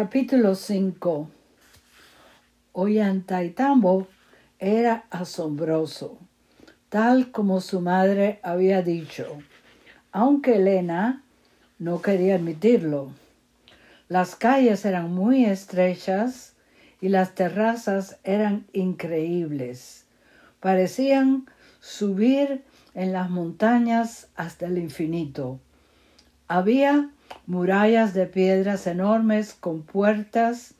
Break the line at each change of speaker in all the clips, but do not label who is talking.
Capítulo 5 Ollantaytambo era asombroso, tal como su madre había dicho, aunque Elena no quería admitirlo. Las calles eran muy estrechas y las terrazas eran increíbles. Parecían subir en las montañas hasta el infinito. Había murallas de piedras enormes con puertas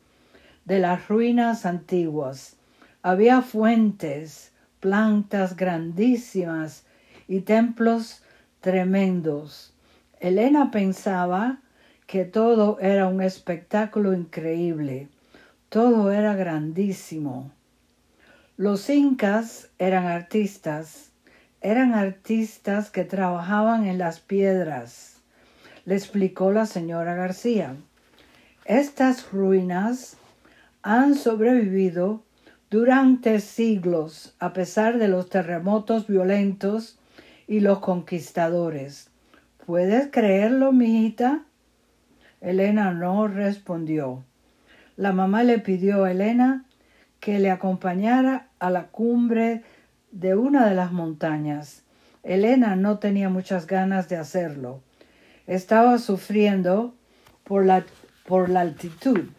de las ruinas antiguas. Había fuentes, plantas grandísimas y templos tremendos. Elena pensaba que todo era un espectáculo increíble, todo era grandísimo. Los incas eran artistas, eran artistas que trabajaban en las piedras, le explicó la señora García. Estas ruinas han sobrevivido durante siglos a pesar de los terremotos violentos y los conquistadores. ¿Puedes creerlo, mijita? Elena no respondió. La mamá le pidió a Elena que le acompañara a la cumbre de una de las montañas. Elena no tenía muchas ganas de hacerlo. Estaba sufriendo por la, por la altitud.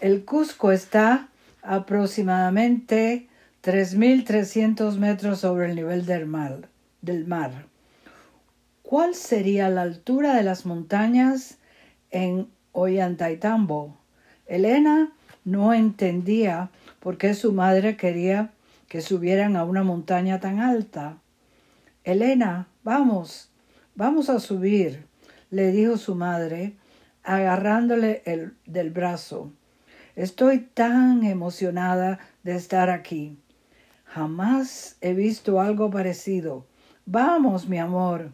El Cusco está aproximadamente 3.300 metros sobre el nivel del mar, del mar. ¿Cuál sería la altura de las montañas en Ollantaytambo? Elena no entendía por qué su madre quería que subieran a una montaña tan alta. Elena, vamos, vamos a subir, le dijo su madre, agarrándole el, del brazo. Estoy tan emocionada de estar aquí. Jamás he visto algo parecido. Vamos, mi amor.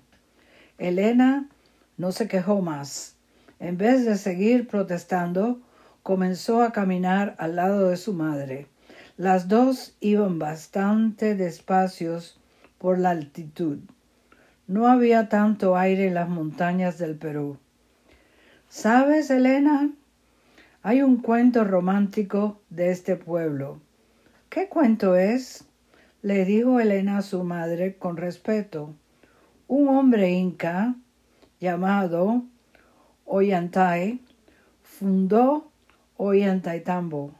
Elena no se quejó más. En vez de seguir protestando, comenzó a caminar al lado de su madre. Las dos iban bastante despacios por la altitud. No había tanto aire en las montañas del Perú. ¿Sabes, Elena? Hay un cuento romántico de este pueblo. ¿Qué cuento es? le dijo Elena a su madre con respeto. Un hombre inca llamado Ollantay fundó Ollantaytambo.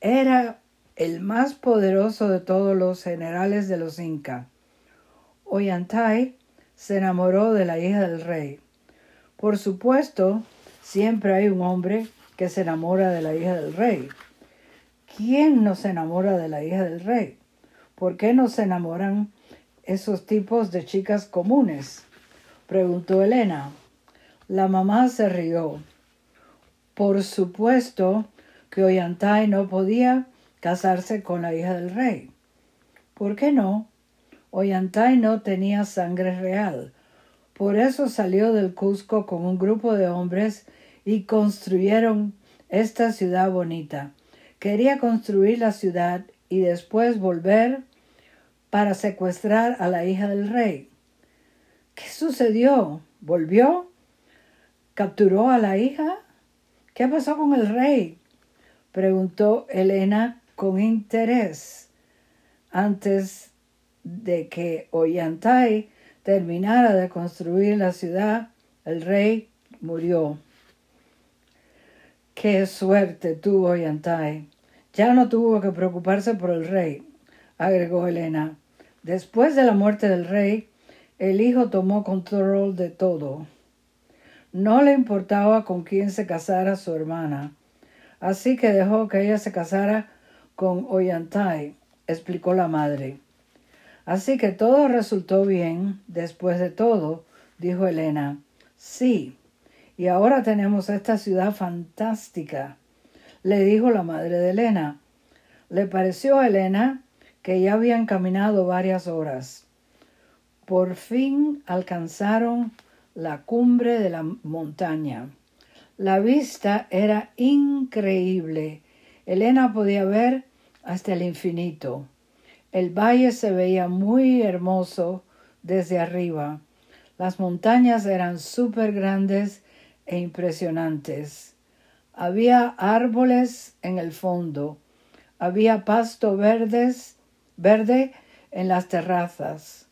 Era el más poderoso de todos los generales de los Inca. Ollantay se enamoró de la hija del rey. Por supuesto, siempre hay un hombre que se enamora de la hija del rey. ¿Quién no se enamora de la hija del rey? ¿Por qué no se enamoran esos tipos de chicas comunes? preguntó Elena. La mamá se rió. Por supuesto que Ollantay no podía casarse con la hija del rey. ¿Por qué no? Ollantay no tenía sangre real. Por eso salió del Cusco con un grupo de hombres y construyeron esta ciudad bonita. Quería construir la ciudad y después volver para secuestrar a la hija del rey. ¿Qué sucedió? ¿Volvió? ¿Capturó a la hija? ¿Qué pasó con el rey? preguntó Elena con interés. Antes de que Ollantay terminara de construir la ciudad, el rey murió. Qué suerte tuvo Ollantay. Ya no tuvo que preocuparse por el rey, agregó Elena. Después de la muerte del rey, el hijo tomó control de todo. No le importaba con quién se casara su hermana, así que dejó que ella se casara con Ollantay, explicó la madre. Así que todo resultó bien después de todo, dijo Elena. Sí, y ahora tenemos esta ciudad fantástica, le dijo la madre de Elena. Le pareció a Elena que ya habían caminado varias horas. Por fin alcanzaron la cumbre de la montaña. La vista era increíble. Elena podía ver hasta el infinito. El valle se veía muy hermoso desde arriba. Las montañas eran súper grandes e impresionantes. Había árboles en el fondo, había pasto verdes, verde en las terrazas.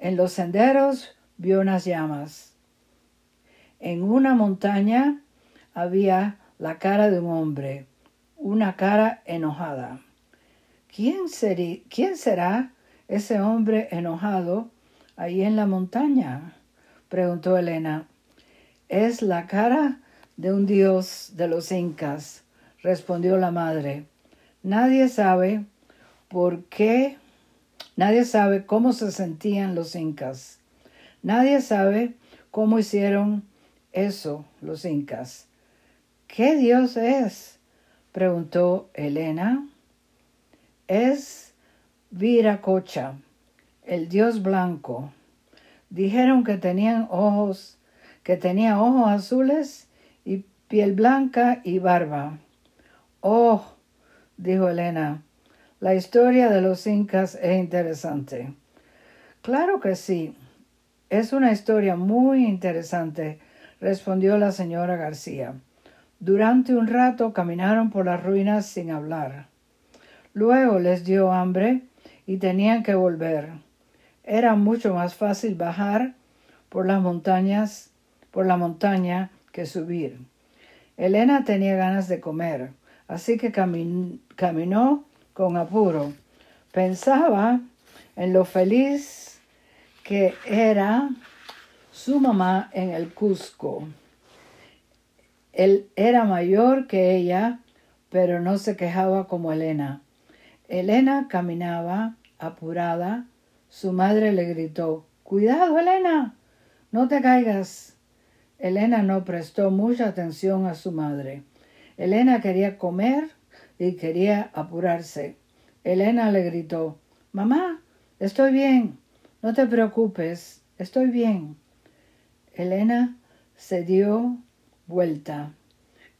En los senderos vio unas llamas. En una montaña había la cara de un hombre, una cara enojada. ¿Quién, ¿Quién será ese hombre enojado ahí en la montaña? preguntó Elena. Es la cara de un dios de los incas, respondió la madre. Nadie sabe por qué, nadie sabe cómo se sentían los incas. Nadie sabe cómo hicieron eso los incas. ¿Qué dios es? preguntó Elena. Es Viracocha, el dios blanco. Dijeron que tenían ojos, que tenía ojos azules y piel blanca y barba. Oh, dijo Elena, la historia de los incas es interesante. Claro que sí, es una historia muy interesante, respondió la señora García. Durante un rato caminaron por las ruinas sin hablar. Luego les dio hambre y tenían que volver. Era mucho más fácil bajar por las montañas, por la montaña que subir. Elena tenía ganas de comer, así que caminó con apuro. Pensaba en lo feliz que era su mamá en el Cusco. Él era mayor que ella, pero no se quejaba como Elena. Elena caminaba apurada. Su madre le gritó Cuidado, Elena. No te caigas. Elena no prestó mucha atención a su madre. Elena quería comer y quería apurarse. Elena le gritó Mamá, estoy bien. No te preocupes, estoy bien. Elena se dio vuelta.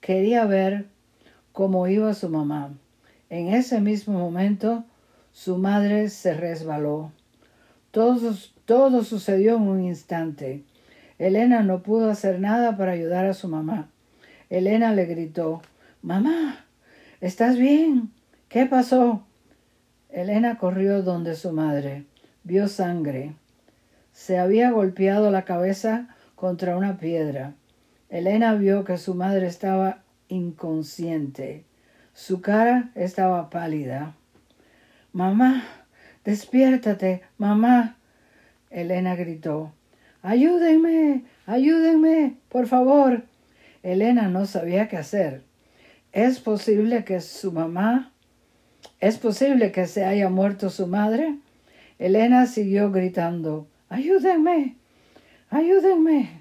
Quería ver cómo iba su mamá. En ese mismo momento su madre se resbaló. Todo, todo sucedió en un instante. Elena no pudo hacer nada para ayudar a su mamá. Elena le gritó Mamá, ¿estás bien? ¿Qué pasó? Elena corrió donde su madre. Vio sangre. Se había golpeado la cabeza contra una piedra. Elena vio que su madre estaba inconsciente. Su cara estaba pálida. Mamá, despiértate, mamá. Elena gritó. Ayúdenme, ayúdenme, por favor. Elena no sabía qué hacer. ¿Es posible que su mamá... ¿Es posible que se haya muerto su madre? Elena siguió gritando. Ayúdenme, ayúdenme.